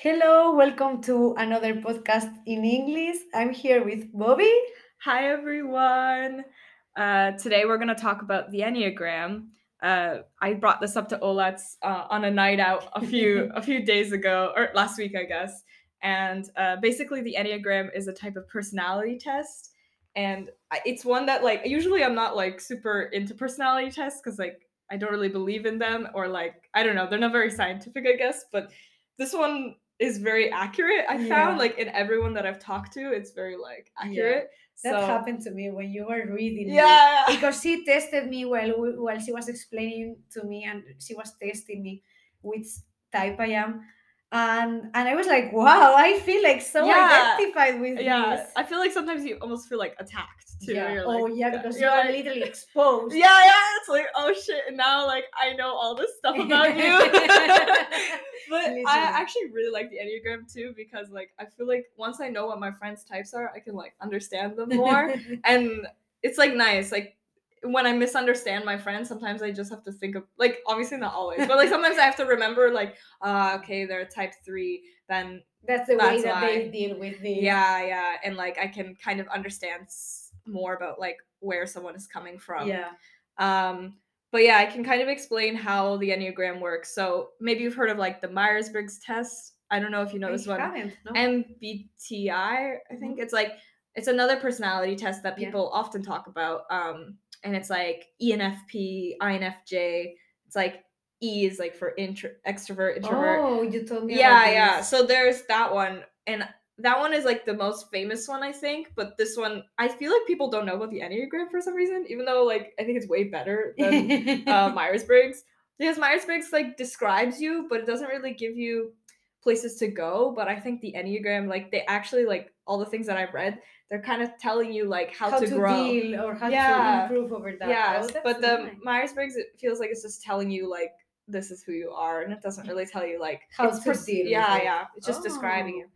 Hello, welcome to another podcast in English. I'm here with Bobbi. Hi everyone. Uh, today we're going to talk about the Enneagram. Uh, I brought this up to Olatz uh, on a night out a few a few days ago or last week, I guess. And uh, basically, the Enneagram is a type of personality test, and it's one that like usually I'm not like super into personality tests because like I don't really believe in them or like I don't know they're not very scientific, I guess. But this one is very accurate. I Yeah. found like in everyone that I've talked to, it's very like accurate. That so happened to me when you were reading. me. yeah, Because she tested me while while she was explaining to me, and she was testing me which type I am, and and I was like, wow, I feel like so Yeah. identified with yeah. this. I feel like sometimes you almost feel like attacked too. yeah. You're oh yeah, because you you're are like- literally exposed. Yeah, yeah. It's like, oh shit, and now like I know all this stuff about you. but Literally. I actually really like the Enneagram too because like I feel like once I know what my friends' types are, I can like understand them more. and it's like nice. Like when I misunderstand my friends, sometimes I just have to think of like obviously not always, but like sometimes I have to remember like, uh, okay, they're type three, then That's the way that why. they deal with this. yeah, yeah, and like I can kind of understand more about like where someone is coming from. Yeah. Um, but yeah, I can kind of explain how the Enneagram works. So maybe you've heard of like the Myers Briggs test. I don't know if you know I this one. no. MBTI, I think it's like it's another personality test that Mm-hmm. Yeah. people often talk about. Um, and it's like ENFP, INFJ. It's like E is like for intro, extrovert, introvert. Oh, you told me. yeah, yeah. So there's that one, and that one is like the most famous one, I think. But this one, I feel like people don't know about the Enneagram for some reason, even though like I think it's way better than uh, Myers Briggs because Myers Briggs like describes you, but it doesn't really give you places to go. But I think the Enneagram, like they actually like all the things that I've read, they're kind of telling you like how, how to, grow. deal or how Yeah. to improve over that. Yeah, Oh, but the nice. Myers Briggs, it feels like it's just telling you like this is who you are, and it doesn't really tell you like How it's to deal Yeah, yeah, it's just describing Oh. you.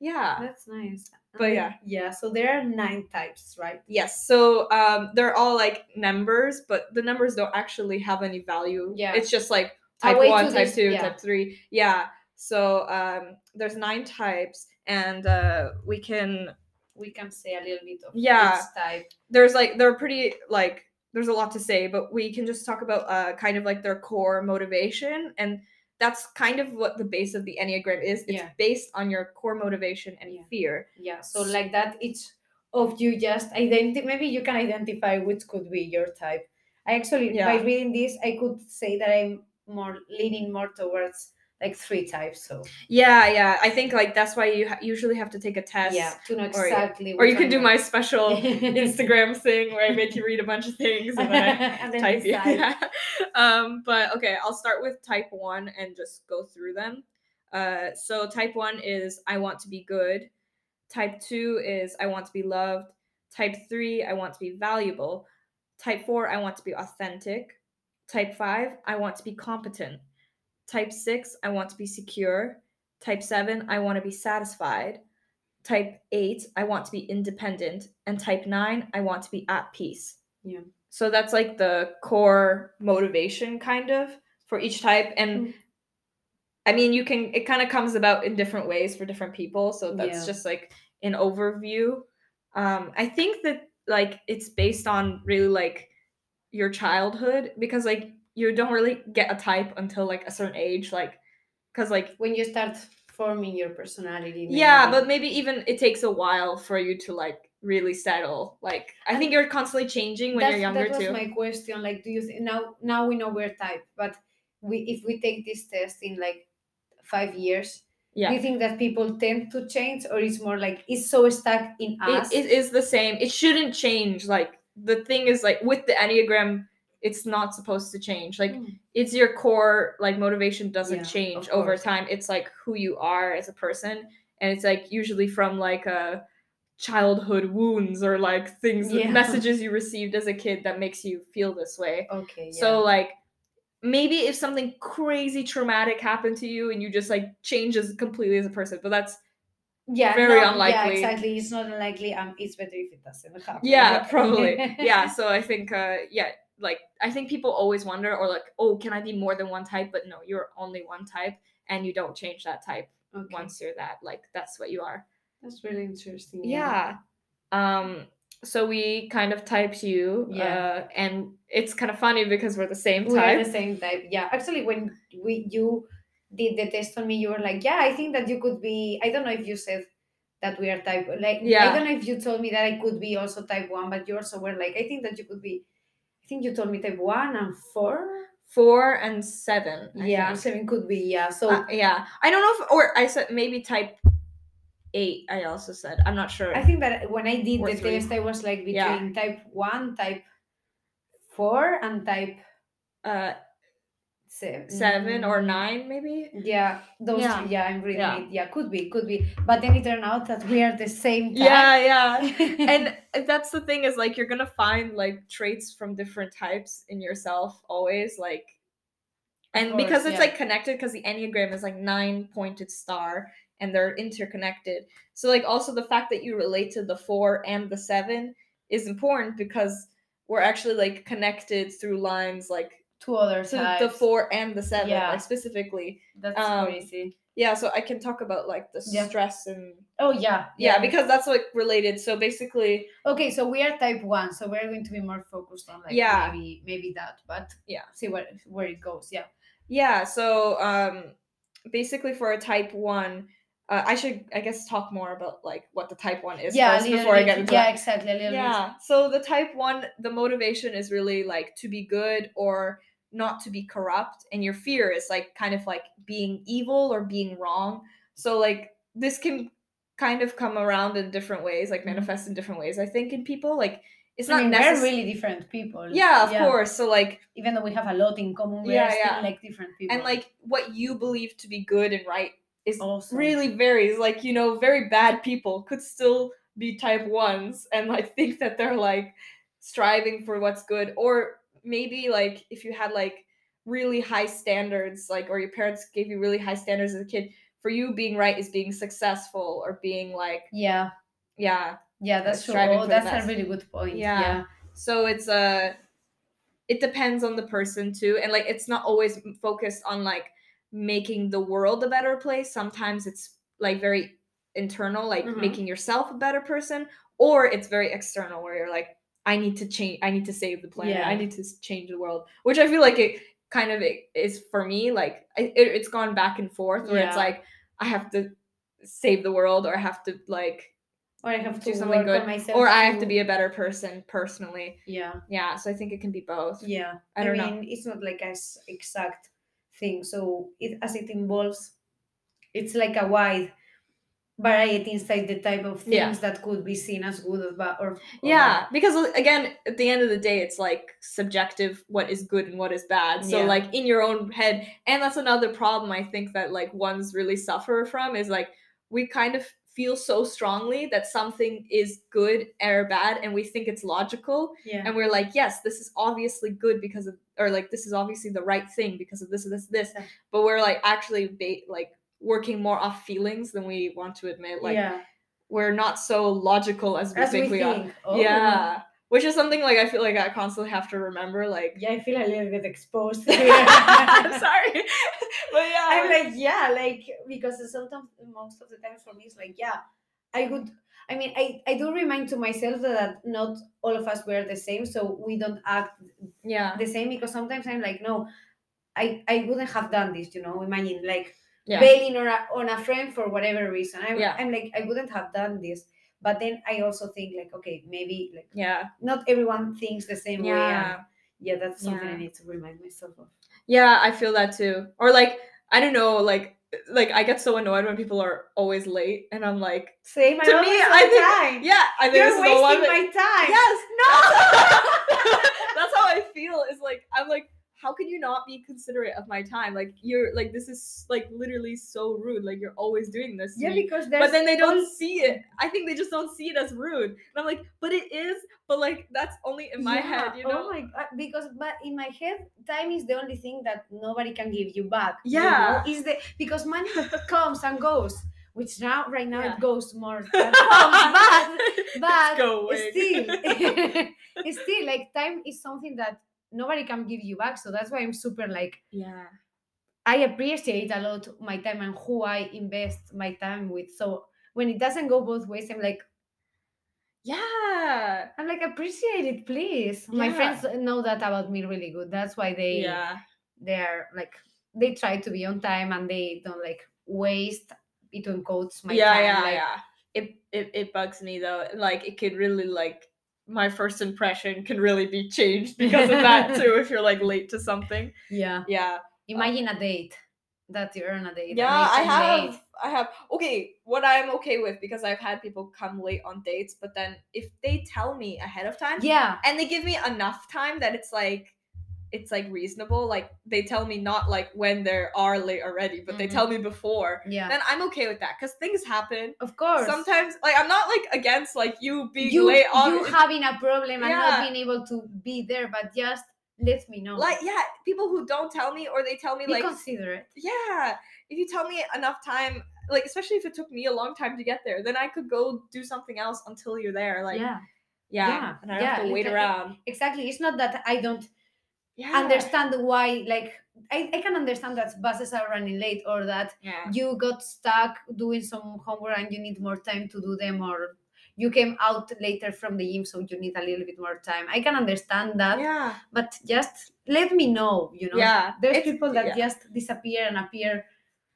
Yeah. That's nice. But yeah. Yeah, so there are nine types, right? Yes. So um, they're all like numbers, but the numbers don't actually have any value. Yeah. It's just like type one, type dis- two, yeah. type three. Yeah. So um, there's nine types, and uh, we can. We can say a little bit of Yeah. type. There's like they're pretty like there's a lot to say, but we can just talk about uh, kind of like their core motivation, and that's kind of what the base of the enneagram is. It's Yeah. based on your core motivation and Yeah. fear. Yeah, so like that, each of you just identify. Maybe you can identify which could be your type. I actually, by reading this, I could say that I'm more leaning more towards like three types. So Yeah, yeah. I think like that's why you ha- usually have to take a test. yeah, to know or- exactly. Or you can do my special Instagram thing where I make you read a bunch of things and then I and then type. Yeah. Um, but okay, I'll start with type one and just go through them. Uh, so type one is I want to be good. Type two is I want to be loved. Type three, I want to be valuable. Type four, I want to be authentic. Type five, I want to be competent. Type six, I want to be secure. Type seven, I want to be satisfied. Type eight, I want to be independent. And type nine, I want to be at peace. Yeah. So that's like the core motivation kind of for each type. And Mm. I mean, you can, it kind of comes about in different ways for different people. So that's Yeah. just like an overview. Um, I think that like it's based on really like your childhood because like you don't really get a type until like a certain age. Like, because like, When you start forming your personality. yeah, but maybe even it takes a while for you to like really settle. Like, I think you're constantly changing when you're younger that was too. my question. Like, do you think now? Now we know we're type, but we if we take this test in like five years, yeah. do you think that people tend to change, or it's more like it's so stuck in us? it, it is the same. It shouldn't change. Like the thing is like with the Enneagram, it's not supposed to change. Like Mm. it's your core like motivation doesn't Yeah, change over time. It's like who you are as a person. And it's like usually from like a childhood wounds or like things Yeah. messages you received as a kid that makes you feel this way. okay. Yeah. So like maybe if something crazy traumatic happened to you and you just like changes completely as a person, but that's yeah, very no, unlikely. Yeah, exactly. It's not unlikely. Um, it's better if it doesn't happen. yeah probably yeah so i think uh yeah like i think people always wonder or like oh can i be more than one type but no you're only one type and you don't change that type Okay. once you're that like that's what you are That's really interesting. yeah um so we kind of typed you Yeah. uh and it's kind of funny because we're the same type We are type the same type. Yeah. Actually, when we you did the test on me, you were like, "Yeah, I think that you could be." I don't know if you said that we are type. Like, Yeah. I don't know if you told me that I could be also type one, but you also were like, "I think that you could be." I think you told me type one and four. four and seven I yeah, think. seven could be. Yeah. So Uh, yeah i don't know if or i said maybe type eight i also said i'm not sure I think that when I did Or the three. test, I was like Yeah. between type one, type four, and type uh seven. seven or nine maybe Yeah, those Yeah. Yeah, I'm reading Yeah. it. Yeah, could be, could be. But then it turned out that we are the same type. yeah yeah and uh, that's the thing is like you're gonna find like traits from different types in yourself always like and course, because it's yeah. like connected because the enneagram is like nine pointed star and they're interconnected so like also the fact that you relate to the four and the seven is important because we're actually like connected through lines like two other to types. the four and the seven Yeah. like specifically That's um, crazy. yeah so i can talk about like the Yeah. stress and Oh yeah, yeah because that's like related so basically okay, so we are type one, so we're going to be more focused on like Yeah. maybe maybe that, but Yeah. see where where it goes. Yeah. Yeah, so um basically for a type 1 uh, I should I guess talk more about like what the type 1 is yeah, first before I get into yeah, that. exactly. A little Yeah. So the type 1 the motivation is really like to be good or not to be corrupt and your fear is like kind of like being evil or being wrong. So like this can kind of come around in different ways, like Mhm. manifest in different ways I think in people like it's bit. not I mean, necessary. we're really different people. yeah, of course. So like Even though we have a lot in common, we Yeah, yeah. like different people. and like what you believe to be good and right is Awesome. really varies like you know very bad people could still be type ones and like think that they're like striving for what's good or maybe like if you had like really high standards like or your parents gave you really high standards as a kid for you being right is being successful or being like yeah, yeah yeah, that's true. Oh, that's a really good point. Yeah. yeah. so it's uh it depends on the person too and like it's not always focused on like making the world a better place sometimes it's like very internal like Mhm. making yourself a better person or it's very external where you're like i need to change i need to save the planet i need to change the world which i feel like it kind of is for me like it, it's gone back and forth where it's like i have to save the world or i have to like Or I have to do something good or i have to be a better person personally yeah. yeah so i think it can be both Yeah, I don't know. mean, it's not like a s- exact thing. So it as it involves, it's like a wide variety inside the type of things Yeah. that could be seen as good or bad. Or, or yeah because uh, again at the end of the day it's like subjective what is good and what is bad so Yeah. like in your own head and that's another problem i think that like ones really suffer from is like we kind of feel so strongly that something is good or bad and we think it's logical. Yeah. and we're like yes this is obviously good because of or like this is obviously the right thing because of this this this Yeah. but we're like actually ba- like working more off feelings than we want to admit like yeah. we're not so logical as we As think we, are Oh. yeah which is something like i feel like i constantly have to remember like Yeah, I feel a little bit exposed. i'm sorry but yeah I'm like, yeah, like because sometimes most of the times for me it's like, yeah, I would. I mean, I I do remind to myself that not all of us were the same, so we don't act yeah the same because sometimes I'm like, no, I I wouldn't have done this, you know. Imagine like yeah bailing on a on a friend for whatever reason. I'm Yeah. I'm like I wouldn't have done this. But then I also think like, okay, maybe like yeah not everyone thinks the same way. And yeah yeah, that's something I need to remind myself of. yeah i feel that too or like i don't know like like i get so annoyed when people are always late and i'm like Same. To me, I think- time. yeah i think You're this is the one wasting my time. Yes, no. That's how I feel. Is like I'm like, how can you not be considerate of my time? Like you're like this is like literally so rude. Like you're always doing this. Yeah, me. because there's but then they don't see it. I think they just don't see it as rude. And I'm like, but it is. But like that's only in my head, you oh know? Oh my god! Uh, because but in my head, time is the only thing that nobody can give you back. you Yeah. know? is the because money comes and goes, which now right now Yeah. it goes more than comes, but but still, still like time is something that nobody can give you back. So that's why I'm super like yeah. I appreciate a lot my time and who I invest my time with. So when it doesn't go both ways, I'm like, yeah. I'm like, appreciate it, please. My friends know that about me really good. That's why they Yeah. they're like they try to be on time and they don't like waste between quotes my yeah, time. yeah, like, yeah. It, it it bugs me though. Like it could really like my first impression can really be changed because of that too if you're like late to something. yeah. Yeah. Imagine a um, date that you're on a date. Yeah, I have late. I have okay, what I'm okay with because I've had people come late on dates, but then if they tell me ahead of time Yeah. and they give me enough time that it's like it's like reasonable, like they tell me not like when they are late already, but they Mhm. tell me before, Yeah. then I'm okay with that because things happen. of course. Sometimes like I'm not like against like you being you, late on you having a problem and Yeah. not being able to be there, but just let me know. like yeah, people who don't tell me or they tell me be like considerate. yeah, if you tell me enough time, like especially if it took me a long time to get there, then I could go do something else until you're there. Like yeah, yeah. yeah, and I don't have to wait literally. around. Exactly. It's not that I don't Yeah, understand why like I, I can understand that buses are running late or that Yeah, you got stuck doing some homework and you need more time to do them or you came out later from the gym so you need a little bit more time i can understand that yeah, but just let me know you know yeah. there's it's- people that yeah. just disappear and appear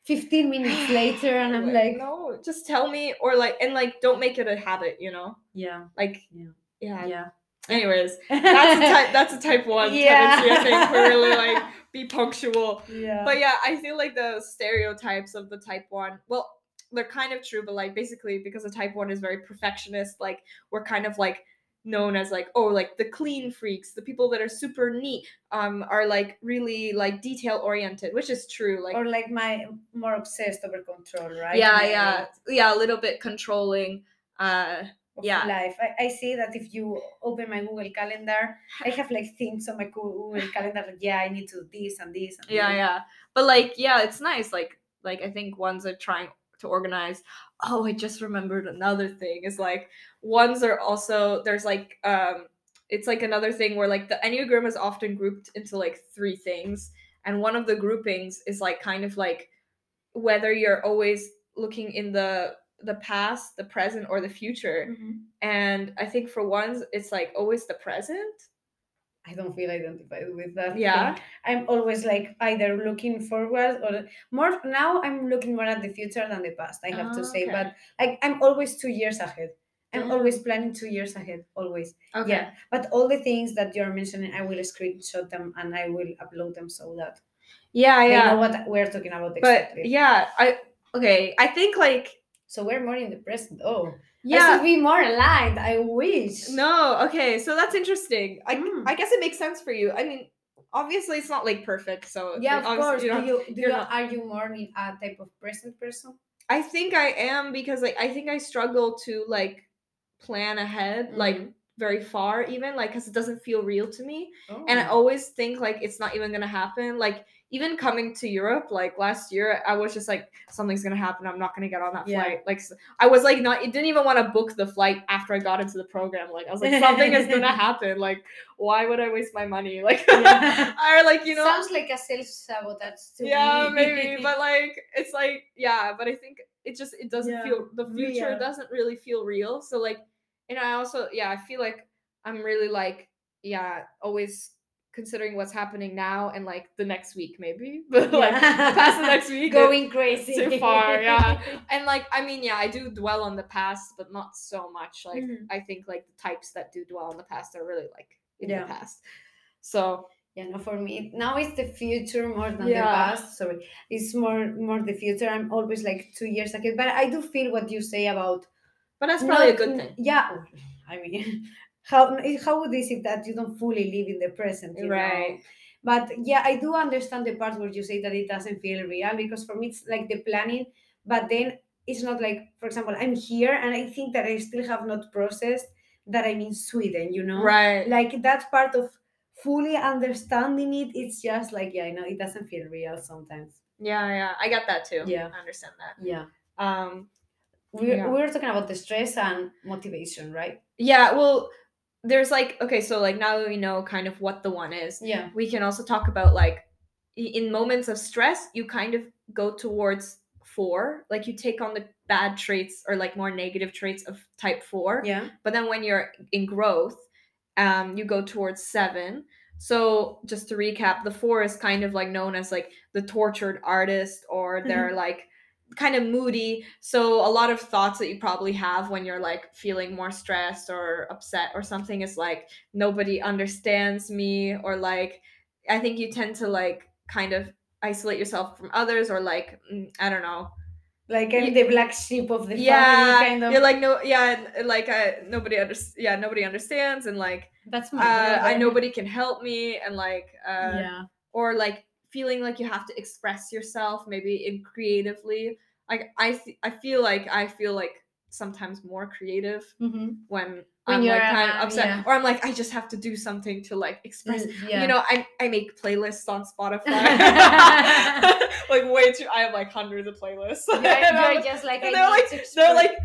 15 minutes later and i'm like no, just tell me or like and like don't make it a habit. You know, yeah like Yeah. yeah. yeah Anyways, that's a type. That's a type one Yeah. tendency. I think we're really like be punctual. yeah But yeah, I feel like the stereotypes of the type one, well, they're kind of true, but like basically because the type one is very perfectionist, like we're kind of like known as like oh like the clean freaks the people that are super neat um are like really like detail oriented which is true like or like my more obsessed over control right yeah My- yeah yeah a little bit controlling uh Yeah. life. I, I see that if you open my Google Calendar, I have like things on my Google Calendar. like, Yeah, I need to do this and this. And yeah this. yeah but like yeah it's nice like like i think ones are trying to organize oh i just remembered another thing is like ones are also there's like um it's like another thing where like the enneagram is often grouped into like three things and one of the groupings is like kind of like whether you're always looking in the the past the present or the future Mhm. and i think for ones, it's like always the present I don't feel identified with that. Yeah. thing. I'm always like either looking forward or more now I'm looking more at the future than the past, I have to say. Okay. But like I'm always two years ahead. I'm Damn. always planning two years ahead, always. okay Yeah. But all the things that you're mentioning, I will screenshot them and I will upload them so that yeah yeah know what we're talking about but exactly. yeah i okay i think like So we're more in the present. Oh, I yeah should be more aligned. I wish. no okay so that's interesting i Mm. i guess it makes sense for you i mean obviously it's not like perfect so Yeah, like, of course. you Do you, do you're you, not- are you more in a type of present person? i think i am because like i think i struggle to like plan ahead like Mhm. very far even like because it doesn't feel real to me Oh. and I always think like it's not even gonna happen. Like even coming to Europe, like last year, I was just like something's gonna happen. I'm not gonna get on that Yeah. flight. Like I was like not, it didn't even want to book the flight after I got into the program. Like I was like something is gonna happen. Like why would I waste my money? Like Yeah. or like you know. sounds like a self sabotage to yeah, me. maybe, but like it's like yeah, but I think it just it doesn't Yeah, feel the future real. doesn't really feel real. So like, and I also yeah, I feel like I'm really like yeah, always considering what's happening now and like the next week maybe, but like past the next week. going crazy too far, yeah. and like I mean yeah, I do dwell on the past, but not so much. Like Mhm. I think like the types that do dwell on the past are really like in Yeah. the past. So yeah no for me now it's the future more than Yeah. the past sorry it's more more the future i'm always like two years ahead but i do feel what you say about but that's probably a good thing. yeah i mean how would how is it that you don't fully live in the present you know? Right. but yeah i do understand the part where you say that it doesn't feel real because for me it's like the planning but then it's not like for example i'm here and i think that i still have not processed that i'm in sweden you know Right. like that part of fully understanding it it's just like yeah i know it doesn't feel real sometimes Yeah, yeah. I get that too. Yeah. I understand that. yeah Um we, Yeah. we were talking about the stress and motivation right yeah, well there's like okay, so like now that we know kind of what the one is, yeah we can also talk about like in moments of stress, you kind of go towards four. Like you take on the bad traits or like more negative traits of type four. Yeah. But then when you're in growth, um, you go towards seven. So just to recap, the four is kind of like known as like the tortured artist, or they're like kind of moody. So a lot of thoughts that you probably have when you're like feeling more stressed or upset or something is like nobody understands me, or like I think you tend to like kind of isolate yourself from others, or like mm, I don't know, Like I'm Ye- the black sheep of the yeah, family, kind of. you're like no, yeah, like uh, nobody under, yeah, nobody understands, and like That's my uh, I nobody can help me, and like uh, yeah. or like feeling like you have to express yourself maybe in creatively. Like I, th- I feel like I feel like sometimes more creative Mhm. when, When I'm like kind of upset, yeah. or I'm like I just have to do something to like express. Yeah. You know, I I make playlists on Spotify. like way too. I have like hundreds of playlists. you're, you're just like and I they're like they're like mm,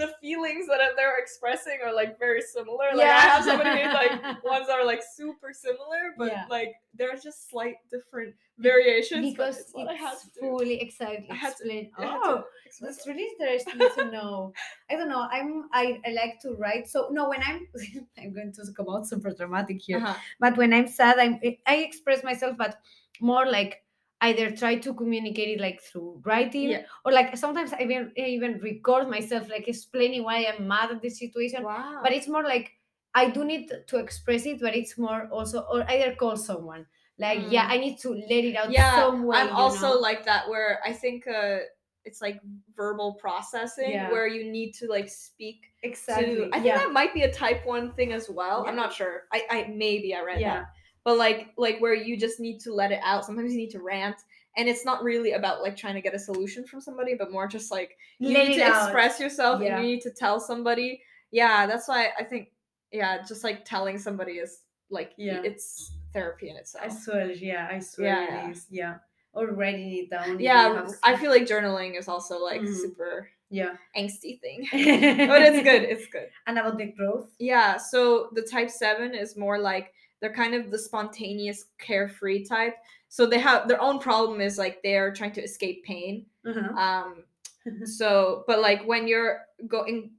the feelings that they're expressing are like very similar. Like I have so many like ones that are like super similar, but Yeah. like there's just slight different variations. because it's what I had it's fully exactly I had to- explain. I had to Oh, that's really interesting to know. I don't know. I'm I, I like to write. So no, when I'm I'm going to come out super dramatic here. Uh-huh. But when I'm sad, I'm I express myself, but more like either try to communicate it like through writing Yeah. or like sometimes I even I even record myself like explaining why I'm mad at the situation. Wow. But it's more like I do need to express it, but it's more also or either call someone. Like yeah, Mm. I need to let it out yeah, some way. I'm also know? like that where I think uh it's like verbal processing Yeah. where you need to like speak exactly. to I think yeah. that might be a type one thing as well. I'm not sure. I, I maybe I read Yeah. that. But like like where you just need to let it out. Sometimes you need to rant. And it's not really about like trying to get a solution from somebody, but more just like you Let need to out. express yourself Yeah. and you need to tell somebody. Yeah, that's why I think yeah, just like telling somebody is like Yeah. it's therapy in itself. I swear, yeah, I swear Yeah. it is. Yeah. Or writing it down. yeah, I feel like journaling is also like Mhm. super yeah. angsty thing. but it's good. It's good. And about the growth. Yeah, so the type 7 is more like they're kind of the spontaneous carefree type. So they have their own problem is like they're trying to escape pain. Uh-huh. Um so but like when you're going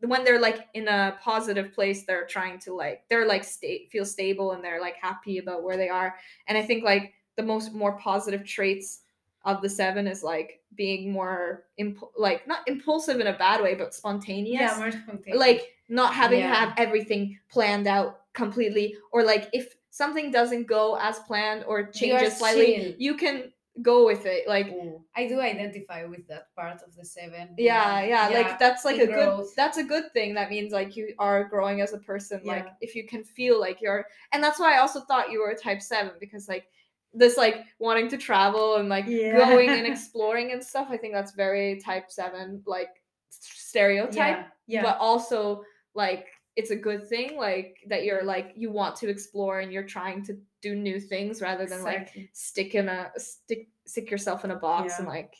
when they're like in a positive place they're trying to like they're like state feel stable and they're like happy about where they are. And I think like the most more positive traits of the 7 is like being more imp- like not impulsive in a bad way but spontaneous Yeah, more spontaneous. like not having to Yeah. have everything planned out completely or like if something doesn't go as planned or changes slightly chill. you can go with it like I do identify with that part of the seven. yeah yeah, like that's like a good that's a good thing that means like you are growing as a person like if you can feel like you're and that's why i also thought you were a type 7 because like this like wanting to travel and like Yeah. going and exploring and stuff i think that's very type 7 like stereotype yeah, yeah. but also like it's a good thing like that you're like you want to explore and you're trying to do new things rather than like stick in a stick stick yourself in a box Yeah. and like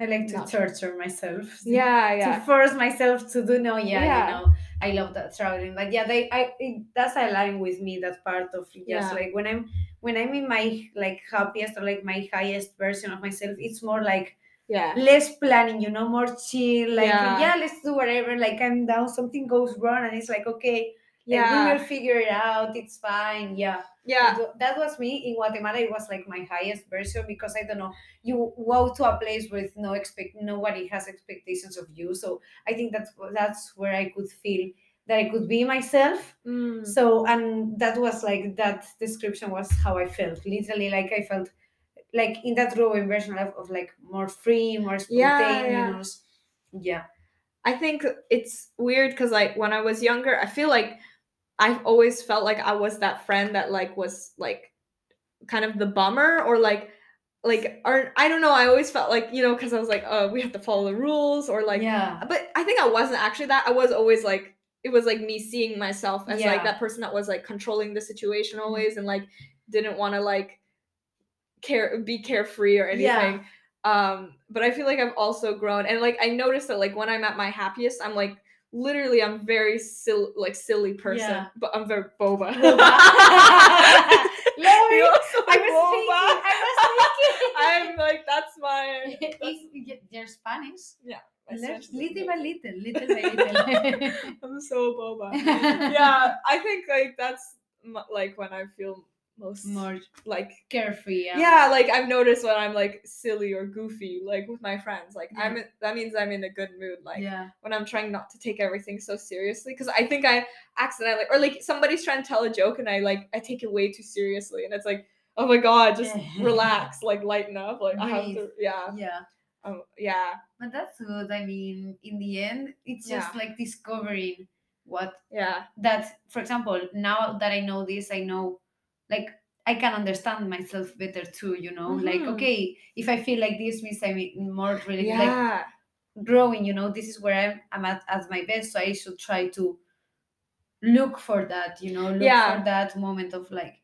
I like to torture myself. yeah yeah. To force myself to do no, yeah, Yeah. you know. I love that traveling. But yeah, they I it, that's align with me, that part of just Yeah. like when I'm when I'm in my like happiest or like my highest version of myself, it's more like yeah less planning, you know, more chill. Like, Yeah. yeah, let's do whatever. Like, I'm down, something goes wrong, and it's like, okay, like, yeah we will figure it out. It's fine. Yeah. yeah that was me in Guatemala. It was like my highest version because I don't know. You go to a place with no expect, nobody has expectations of you. So I think that's that's where I could feel that I could be myself. Mm. So and that was like that description was how I felt. Literally, like I felt like in that growing version of, of like more free, more Yeah, spontaneous. Yeah. I think it's weird because like when I was younger, I feel like I've always felt like I was that friend that like was like kind of the bummer or like like or I don't know, I always felt like, you know, because I was like, oh, we have to follow the rules or like yeah. but I think I wasn't actually that. I was always like it was like me seeing myself as Yeah. Mm-hmm. like that person that was like controlling the situation always and like didn't want to like care be carefree or anything. Yeah. Um, but I feel like I've also grown and like I noticed that like when I'm at my happiest, I'm like literally I'm very silly like silly person, Yeah. but I'm very boba. You I was boba. thinking. I was thinking. I'm like that's my. That's They're Spanish. Yeah. Little by little, little by little. I'm so boba. yeah, I think like that's like when I feel most More like carefree. um, yeah, like I've noticed when I'm like silly or goofy, like with my friends, like Yeah. I'm that means I'm in a good mood. Like yeah. when I'm trying not to take everything so seriously, because I think I accidentally or like somebody's trying to tell a joke and I like I take it way too seriously, and it's like oh my god, just relax, like lighten up, like I have to yeah, Yeah. um, yeah, But that's good. I mean, in the end, it's just Yeah. like discovering what yeah, that, for example, now that I know this, I know like I can understand myself better too, you know? Like, Mhm. okay, if I feel like this means I'm more really like growing, you know, this is where I'm, I'm at, at my best. So I should try to look for that, you know, look Yeah. for that moment of like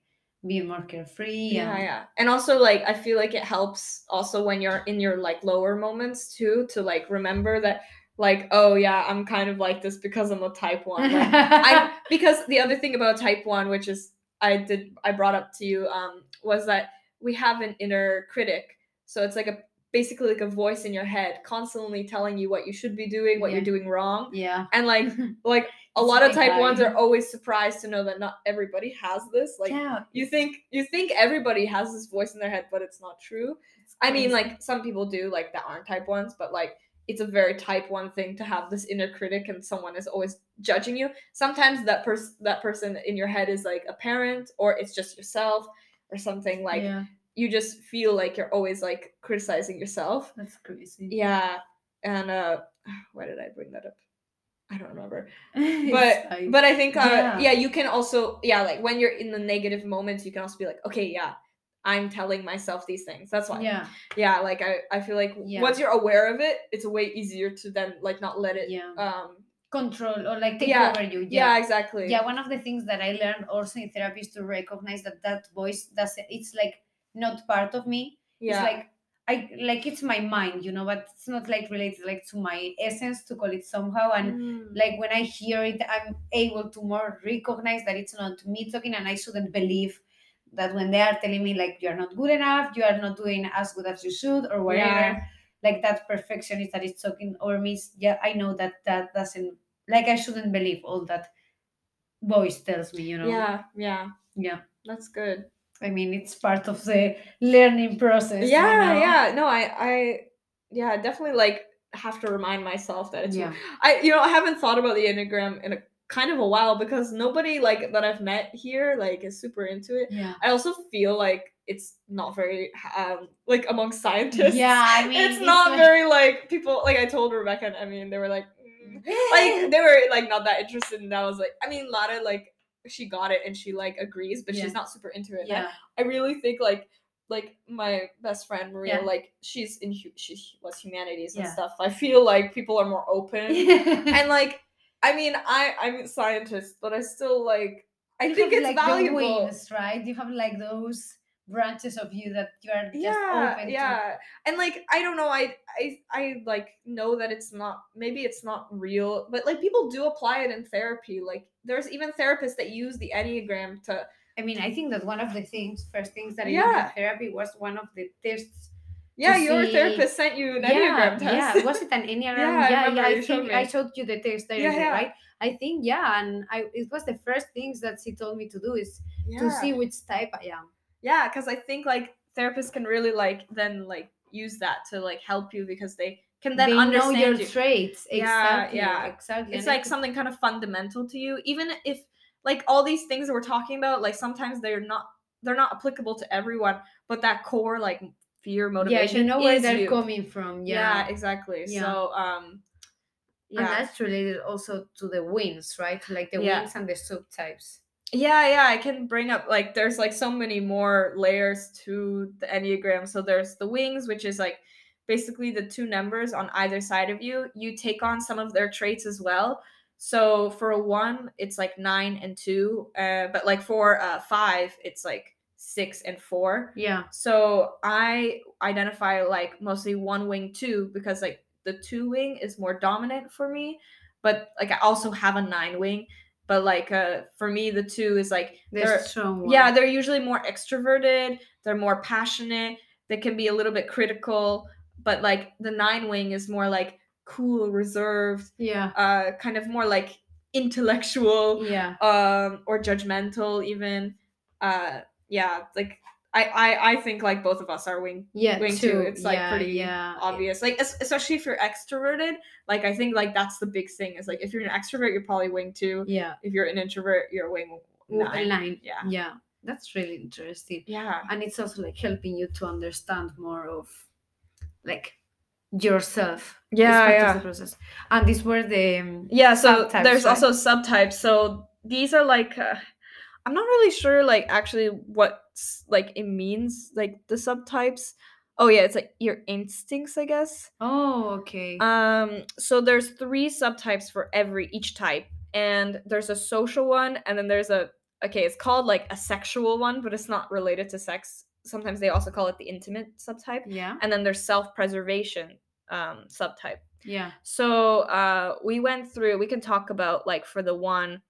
being more carefree. yeah, and, yeah. And also like I feel like it helps also when you're in your like lower moments too to like remember that like oh yeah I'm kind of like this because I'm a type one. Like, I because the other thing about type one, which is I did I brought up to you, um, was that we have an inner critic. So it's like a basically like a voice in your head constantly telling you what you should be doing, what Yeah. you're doing wrong. yeah. And like like a lot of type ones are always surprised to know that not everybody has this. Like yeah. you think you think everybody has this voice in their head, but it's not true. it's I mean, like some people do, like that aren't type ones, but like it's a very type one thing to have this inner critic and someone is always judging you. Sometimes that person that person in your head is like a parent or it's just yourself or something like yeah, you just feel like you're always like criticizing yourself. that's crazy. Yeah. And uh why did I bring that up? I don't remember. But like- but I think uh Yeah. yeah, you can also yeah, like when you're in the negative moments, you can also be like, okay, yeah, I'm telling myself these things. That's why yeah, yeah like i i feel like Yeah. once you're aware of it it's way easier to then like not let it yeah, um control or like take yeah, over you. yeah, Yeah. exactly yeah, One of the things that I learned also in therapy is to recognize that that voice doesn't. It's like not part of me. yeah It's like I like it's my mind, you know, but it's not like related like to my essence to call it somehow. And Mm. like when I hear it, I'm able to more recognize that it's not me talking, and I shouldn't believe that when they are telling me like you are not good enough, you are not doing as good as you should, or whatever. Yeah. Like that perfectionist that is talking over me. Yeah, I know that that doesn't like I shouldn't believe all that voice tells me. You know. yeah yeah Yeah. that's good I mean, it's part of the learning process. you yeah know? yeah no i i yeah definitely like have to remind myself that it's Yeah. i you know i haven't thought about the enneagram in a kind of a while because nobody like that i've met here like is super into it Yeah. i also feel like it's not very um like among scientists Yeah. I mean, it's, not like- very like people like I told Rebecca and I mean they were like mm. like they were like not that interested and I was like I mean Lara like she got it and she like agrees but Yeah. she's not super into it. I- yeah. I, really think like like my best friend Maria Yeah. like she's in she was humanities and Yeah. stuff. I feel like people are more open and like I mean I I'm a scientist but I still like I You think it's like the valuable. wings, right? You have like those branches of you that you are just yeah open yeah and like i don't know I, I i like know that it's not maybe it's not real but like people do apply it in therapy like there's even therapists that use the enneagram to to. I mean, I think that one of the things, first things that I did Yeah. in therapy was one of the tests. Yeah your see- therapist sent you an yeah, enneagram test yeah. Was it an enneagram? Yeah, I yeah, remember yeah. I think I me. showed you the test Yeah, yeah. right? I think yeah, and I it was the first things that she told me to do is yeah to see which type I am. yeah because i think like therapists can really like then like use that to like help you because they can then they know understand your you. traits. Yeah, Exactly. yeah. Exactly. it's and like think- something kind of fundamental to you even if like all these things that we're talking about like sometimes they're not they're not applicable to everyone but that core like fear yeah, motivation you know where they're you. coming from. yeah, Yeah. exactly Yeah. so um And yeah that's related also to the wings, right? Like the Yeah. wings and the subtypes. yeah yeah i can bring up like there's like so many more layers to the enneagram so there's the wings which is like basically the two numbers on either side of you you take on some of their traits as well so for a one it's like nine and two uh, but like for uh, five it's like six and four Yeah. so i identify like mostly one wing two because like the two wing is more dominant for me but like i also have a nine wing but like uh for me the two is like The they're yeah they're usually more extroverted they're more passionate they can be a little bit critical but like the nine wing is more like cool reserved Yeah. uh kind of more like intellectual Yeah. um or judgmental even uh yeah like I, I I think like both of us are wing Yeah. wing too. too. It's like yeah, pretty yeah. obvious. Like especially if you're extroverted, like I think like that's the big thing is like if you're an extrovert, you're probably wing two. Yeah. If you're an introvert, you're wing nine. Nine. Yeah. Yeah. That's really interesting. Yeah. And it's also like helping you to understand more of like yourself. Yeah, yeah. the process. And these were the um, Yeah, so Subtypes, there's right? also subtypes. So these are like uh, I'm not really sure like actually what like it means like the subtypes. Oh yeah, it's like your instincts, I guess. Oh, okay. Um, so there's three subtypes for every each type, and there's a social one, and then there's a okay, it's called like a sexual one, but it's not related to sex. Sometimes they also call it the intimate subtype, yeah. and then there's self-preservation um, subtype. Yeah. So uh, we went through. We can talk about like for the one.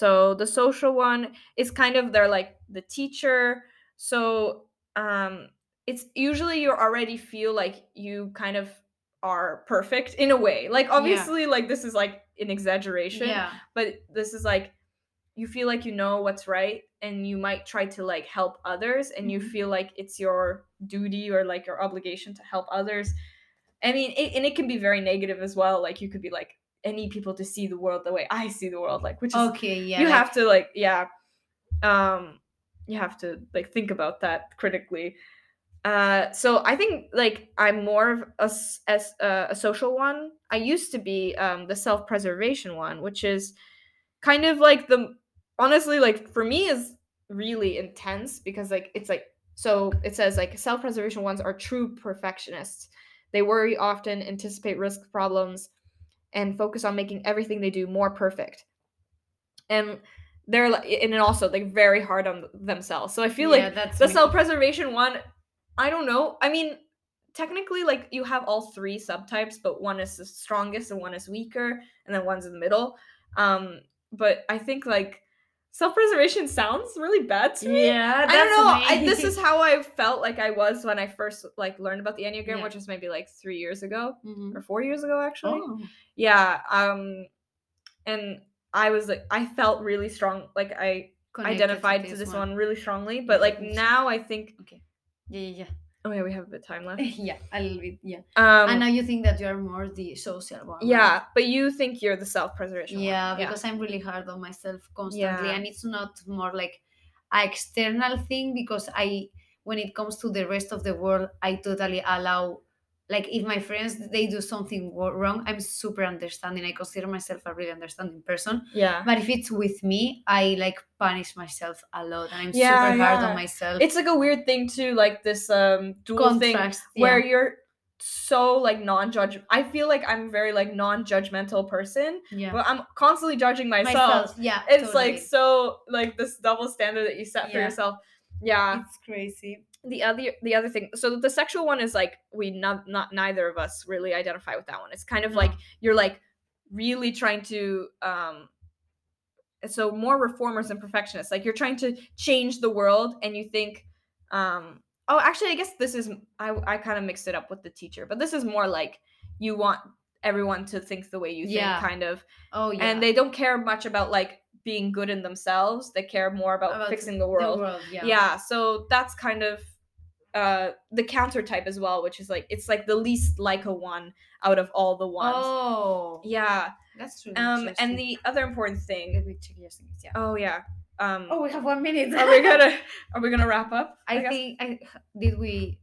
So the social one is kind of they're like the teacher. So um, it's usually you already feel like you kind of are perfect in a way. Like obviously, like this is like an exaggeration, Yeah. but this is like you feel like you know what's right and you might try to like help others and you Mhm. feel like it's your duty or like your obligation to help others i mean it, and it can be very negative as well like you could be like i need people to see the world the way i see the world like which is Okay. Yeah. you like- have to like yeah um you have to like think about that critically uh so i think like i'm more of a as uh, a social one i used to be um the self-preservation one which is kind of like the honestly like for me is really intense because like it's like so it says like self-preservation ones are true perfectionists they worry often anticipate risk problems and focus on making everything they do more perfect. And they're and also like very hard on themselves. So i feel yeah, like that's the me. self-preservation one i don't know. I mean technically like you have all three subtypes but one is the strongest and one is weaker and then one's in the middle. Um but i think like self-preservation sounds really bad to me Yeah. I don't know. I, this is how I felt like I was when I first like learned about the Enneagram, Yeah. which was maybe like three years ago Mhm. or four years ago, actually. Oh. Yeah. Um, and I was like, I felt really strong. Like I Connected identified to this one. really strongly, but like now I think. Okay. Yeah, yeah, yeah, Oh yeah, we have a bit of time left. yeah. yeah, a little bit. Yeah. Um, and now you think that you are more the social one. right? yeah, but you think you're the self-preservation. one. Yeah, because I'm really hard on myself constantly, Yeah. and it's not more like a external thing because I, when it comes to the rest of the world, I totally allow. Like if my friends they do something wrong, I'm super understanding. I consider myself a really understanding person. yeah. But if it's with me, I like punish myself a lot, and I'm Yeah, super hard yeah. on myself. It's like a weird thing too, like this um dual thing where yeah. you're so like non-judge i feel like i'm a very like non-judgmental person yeah. but i'm constantly judging myself, yeah, it's totally. like so like this double standard that you set for yourself yeah it's crazy. The other the other thing so the sexual one is like we not not neither of us really identify with that one it's kind of like you're like really trying to um so more reformers and perfectionists like you're trying to change the world and you think um oh actually i guess this is i i kind of mixed it up with the teacher but this is more like you want everyone to think the way you think Yeah. kind of Oh yeah. and they don't care much about like being good in themselves they care more about, About fixing the world, yeah. yeah. so that's kind of uh the counter type as well which is like it's like the least like a one out of all the ones Oh, yeah that's really um and the other important thing let check your things. Yeah. oh yeah um Oh, we have one minute. are we gonna are we gonna wrap up I guess? think I did we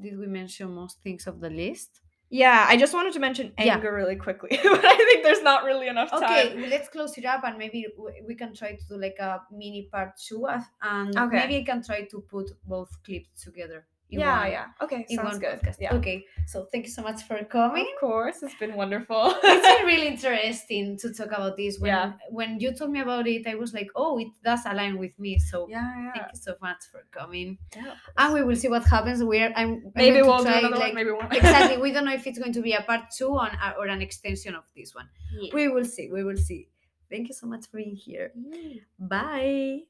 did we mention most things of the list? Yeah i just wanted to mention Yeah. anger really quickly but i think there's not really enough time Okay, let's close it up and maybe we can try to do like a mini part two, uh, and Okay. maybe I can try to put both clips together. Yeah yeah okay In sounds good podcast. yeah Okay, so thank you so much for coming. of course it's been wonderful it's been really interesting to talk about this. When Yeah. when you told me about it, I was like, oh, it does align with me. So yeah yeah thank you so much for coming. Yeah, And we will see what happens. We're I'm, I'm maybe to we'll do try, another like, one maybe one exactly. We don't know if it's going to be a part two on uh, or an extension of this one. Yeah. We will see. We will see. thank you so much for being here bye